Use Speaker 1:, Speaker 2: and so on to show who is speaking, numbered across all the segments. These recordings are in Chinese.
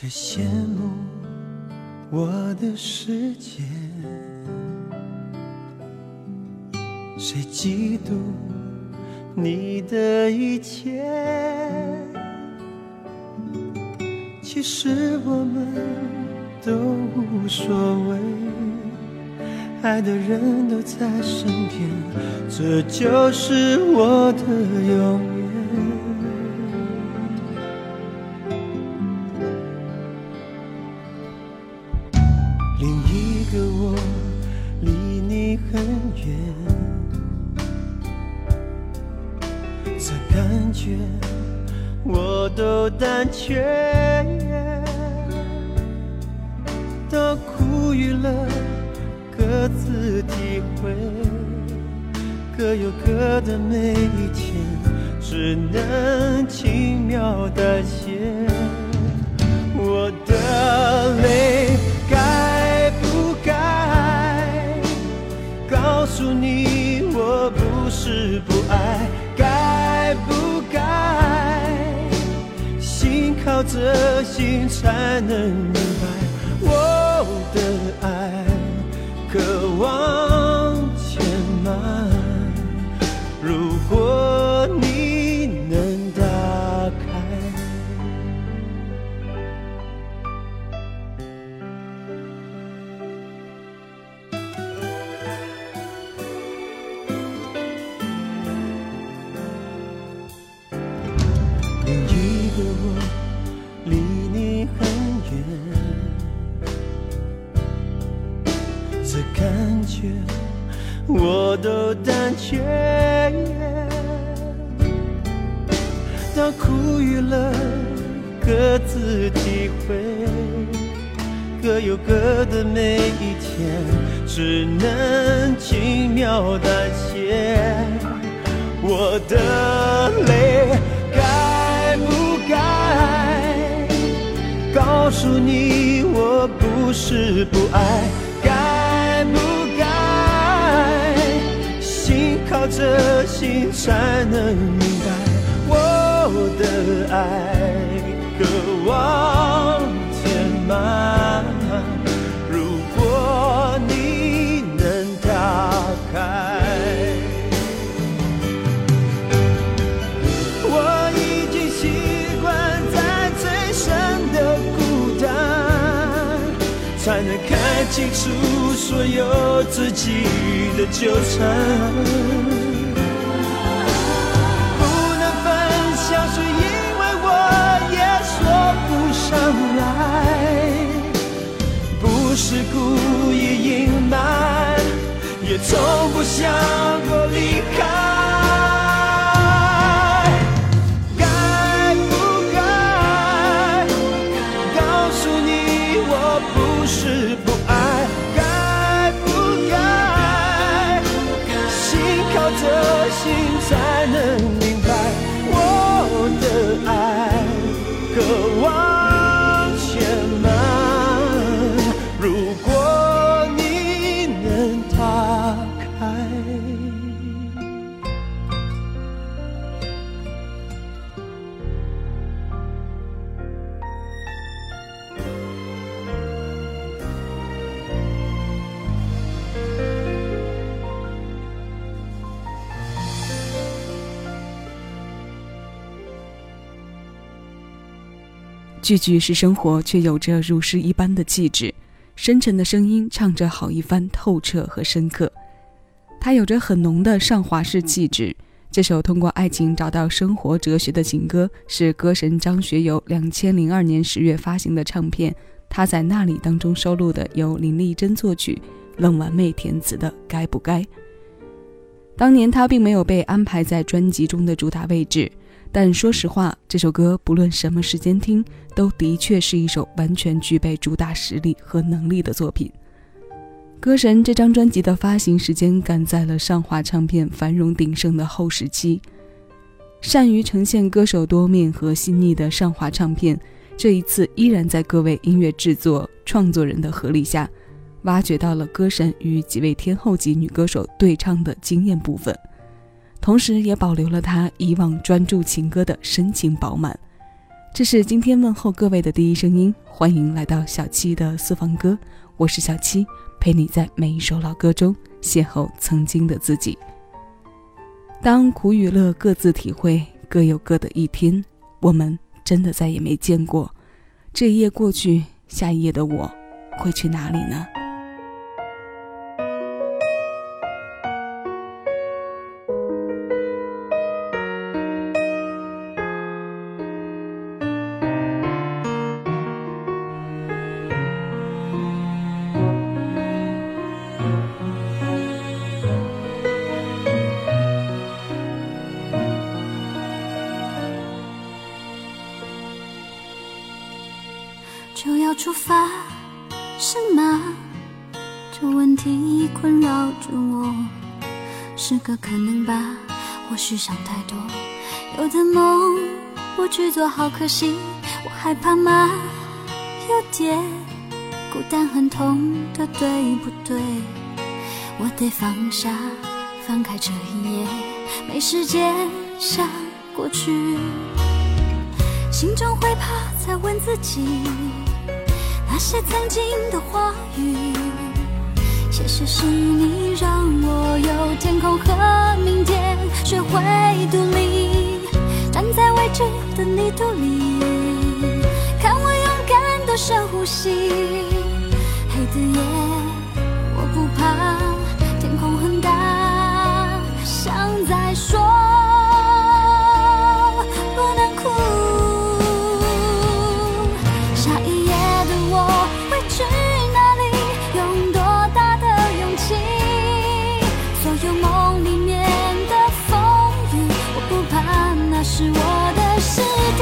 Speaker 1: 谁羡慕我的世界？谁嫉妒你的一切？其实我们都无所谓，爱的人都在身边，这就是我的永远。的我离你很远，这感觉我都胆怯，都苦与乐，各自体会，各有各的每一天，只能轻描淡写。我的泪诉你，我不是不爱？该不该？心靠着心才能明白，我的爱渴望我的泪该不该告诉你，我不是不爱？该不该心靠着心才能明白，我的爱渴望填满。清楚所有自己的纠缠不能分享是因为我也说不上来。不是故意隐瞒也从不想过离开。
Speaker 2: 句句是生活，却有着如诗一般的气质。深沉的声音，唱着好一番透彻和深刻。他有着很浓的上华式气质。这首通过爱情找到生活哲学的情歌，是歌神张学友两千零二年十月发行的唱片《他在那里》当中收录的，由林丽珍作曲、冷完妹填词的《该不该》。当年他并没有被安排在专辑中的主打位置，但说实话，这首歌不论什么时间听，都的确是一首完全具备主打实力和能力的作品。歌神这张专辑的发行时间赶在了上华唱片繁荣鼎盛的后时期，善于呈现歌手多面和细腻的上华唱片，这一次依然在各位音乐制作创作人的合力下，挖掘到了歌神与几位天后级女歌手对唱的惊艳部分，同时也保留了他以往专注情歌的深情饱满。这是今天问候各位的第一声音，欢迎来到小七的私房歌，我是小七。陪你在每一首老歌中邂逅曾经的自己。当苦与乐各自体会，各有各的一天，我们真的再也没见过。这一夜过去，下一夜的我会去哪里呢？
Speaker 3: 出发是吗？这问题困扰着我，是个可能吧？或许想太多，有的梦不去做好可惜。我害怕吗？有点孤单，很痛的，对不对？我得放下，翻开这一页，没时间想过去，心中会怕，在问自己。那些曾经的话语，谢谢是你让我有天空和明天，学会独立，站在未知的泥土里，看我勇敢的深呼吸。黑的夜，那是我的尸体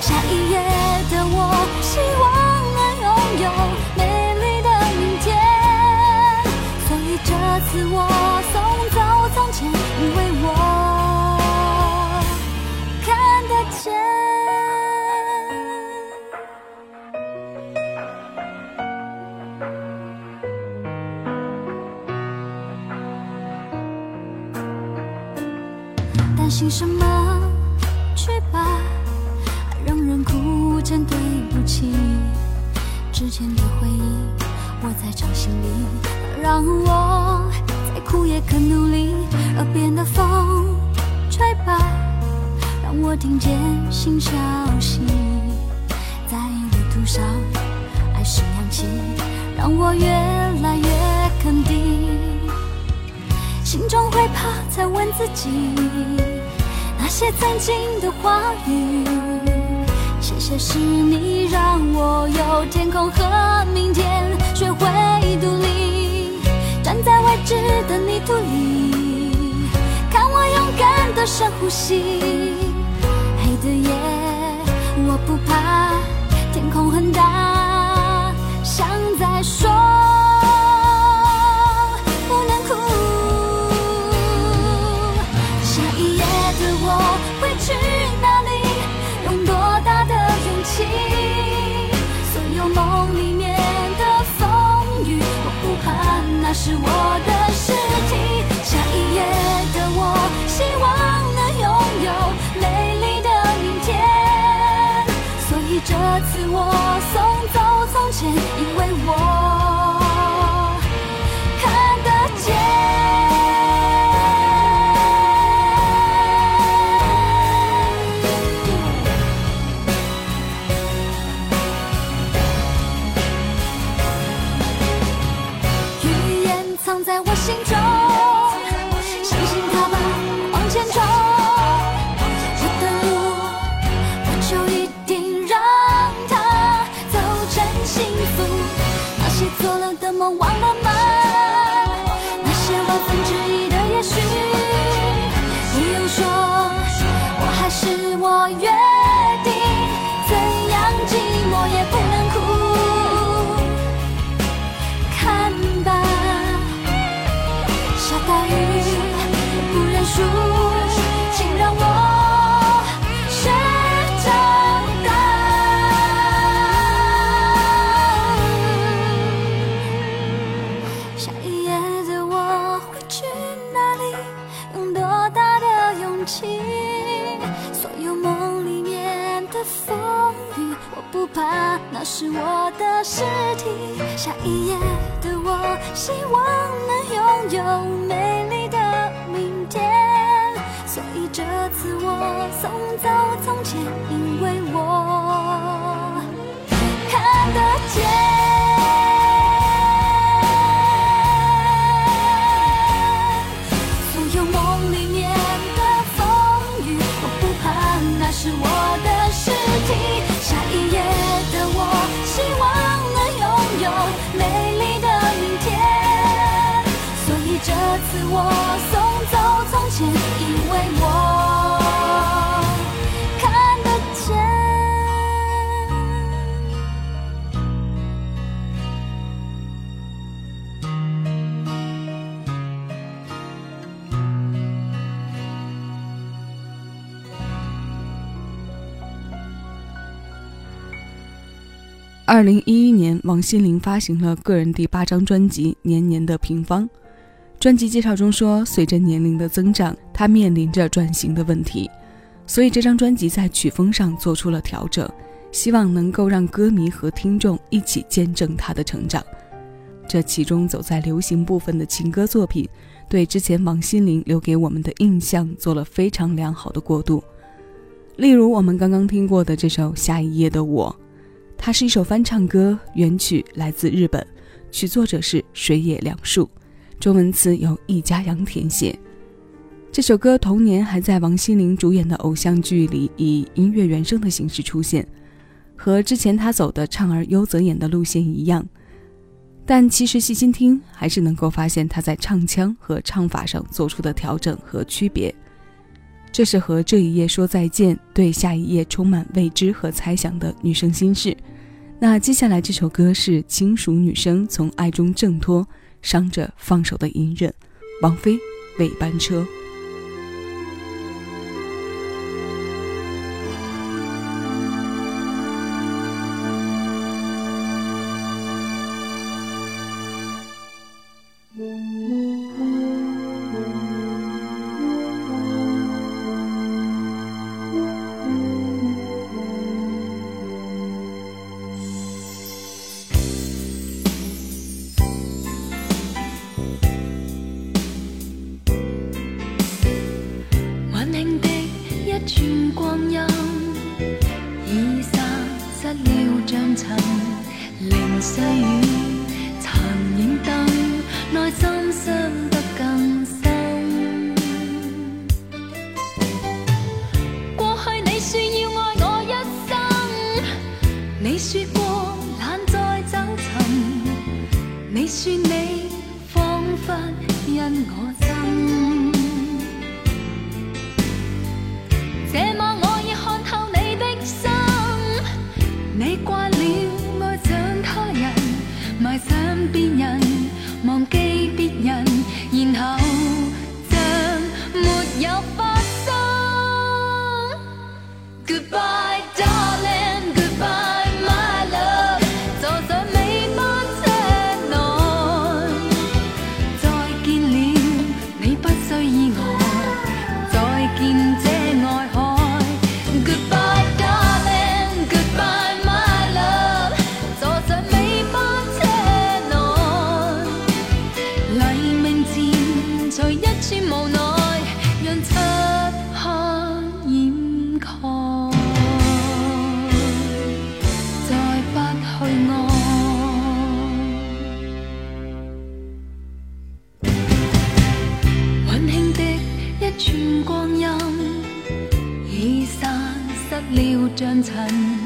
Speaker 3: 下一页的我希望能拥有美丽的明天所以这次我送走从前因为我看得见担心什么？前的回忆，我在掌心里，让我再苦也肯努力。耳边的风，吹吧，让我听见新消息。在旅途上，爱是氧气，让我越来越肯定。心中会怕，才问自己。那些曾经的话语，谢谢是你让我有天空和明天，学会独立，站在未知的泥土里，看我勇敢的深呼吸。黑的夜，是我的尸体。下一页的我，希望能拥有美丽的明天。所以这次我送走从前，因为我。是我的尸体。下一页的我，希望能拥有美
Speaker 2: 二零一一年，王心凌发行了个人第八张专辑《年年的平方》。专辑介绍中说，随着年龄的增长，她面临着转型的问题，所以这张专辑在曲风上做出了调整，希望能够让歌迷和听众一起见证他的成长。这其中走在流行部分的情歌作品，对之前王心凌留给我们的印象做了非常良好的过渡。例如我们刚刚听过的这首《下一页的我》，它是一首翻唱歌，原曲来自日本，曲作者是水野良树。中文词由易家阳填写。这首歌同年还在王心凌主演的偶像剧里以音乐原声的形式出现，和之前她走的唱而优则演的路线一样。但其实细心听，还是能够发现她在唱腔和唱法上做出的调整和区别。这是和这一页说再见，对下一页充满未知和猜想的女生心事。那接下来这首歌是轻熟女生从爱中挣脱。伤着放手的隐忍，王菲尾班车。be 像尘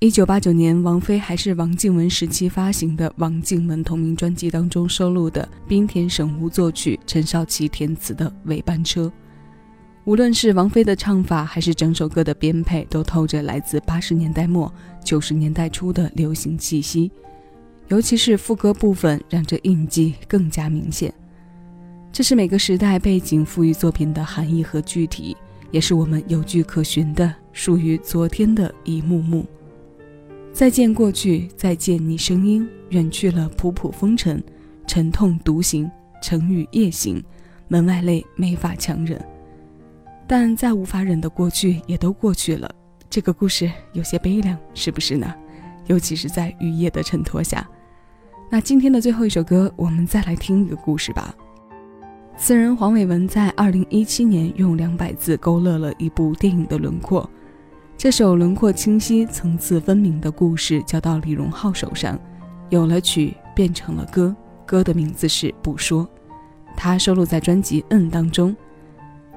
Speaker 2: 一九八九年，王菲还是王静文时期发行的《王静文》同名专辑当中收录的滨田省吾作曲、陈少琪填词的《尾班车》。无论是王菲的唱法，还是整首歌的编配，都透着来自八十年代末九十年代初的流行气息。尤其是副歌部分，让这印记更加明显。这是每个时代背景赋予作品的含义和具体，也是我们有据可循的属于昨天的一幕幕。再见过去，再见你声音，远去了仆仆风尘，沉痛独行，成雨夜行，门外泪没法强忍。但再无法忍的过去也都过去了，这个故事有些悲凉，是不是呢？尤其是在雨夜的衬托下。那今天的最后一首歌，我们再来听一个故事吧。词人黄伟文在二零一七年用两百字勾勒了一部电影的轮廓。这首轮廓清晰、层次分明的故事交到李荣浩手上，有了曲，变成了歌。歌的名字是《不说》，它收录在专辑《嗯》当中。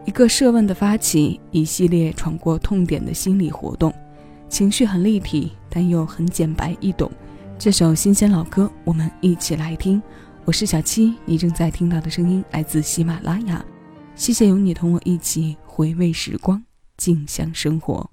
Speaker 2: 一个设问的发起，一系列闯过痛点的心理活动，情绪很立体，但又很简白易懂。这首新鲜老歌，我们一起来听。我是小七，你正在听到的声音来自喜马拉雅。谢谢有你同我一起回味时光，静享生活。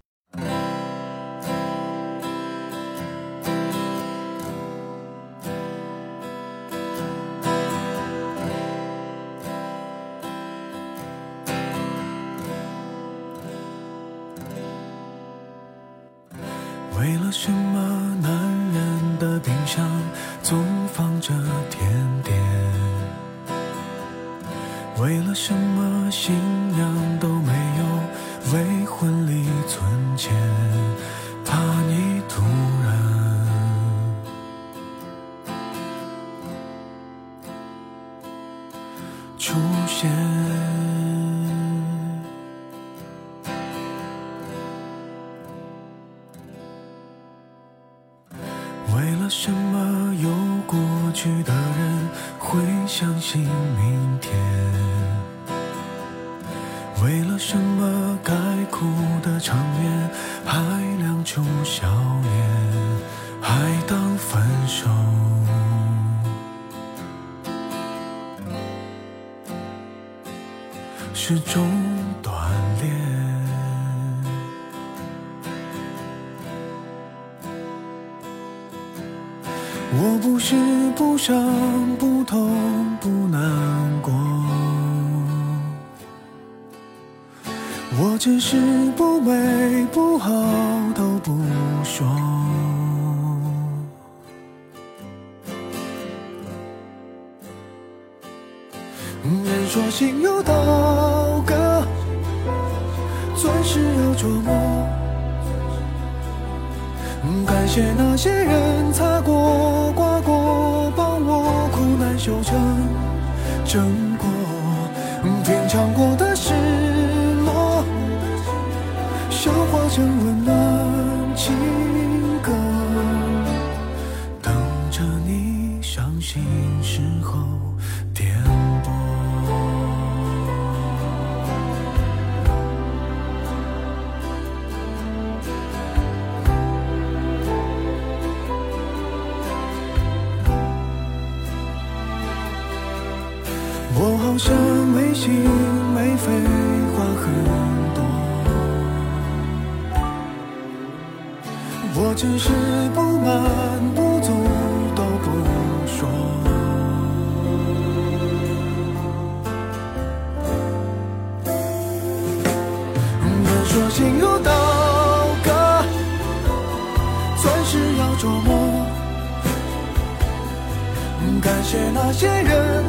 Speaker 4: 什么有过去的人会相信明天？为了什么该哭的场面还亮出笑脸，还当分手？是终我不是不伤不痛不难过，我只是不美不好都不说。人说心有刀割，钻石要琢磨。感谢那些人擦过、修成正果。品尝过的失落，消化成温暖我好像没心没肺，话很多。我只是不满不足都不说。人说心如刀割，钻石要琢磨。感谢那些人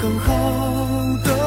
Speaker 4: 更好的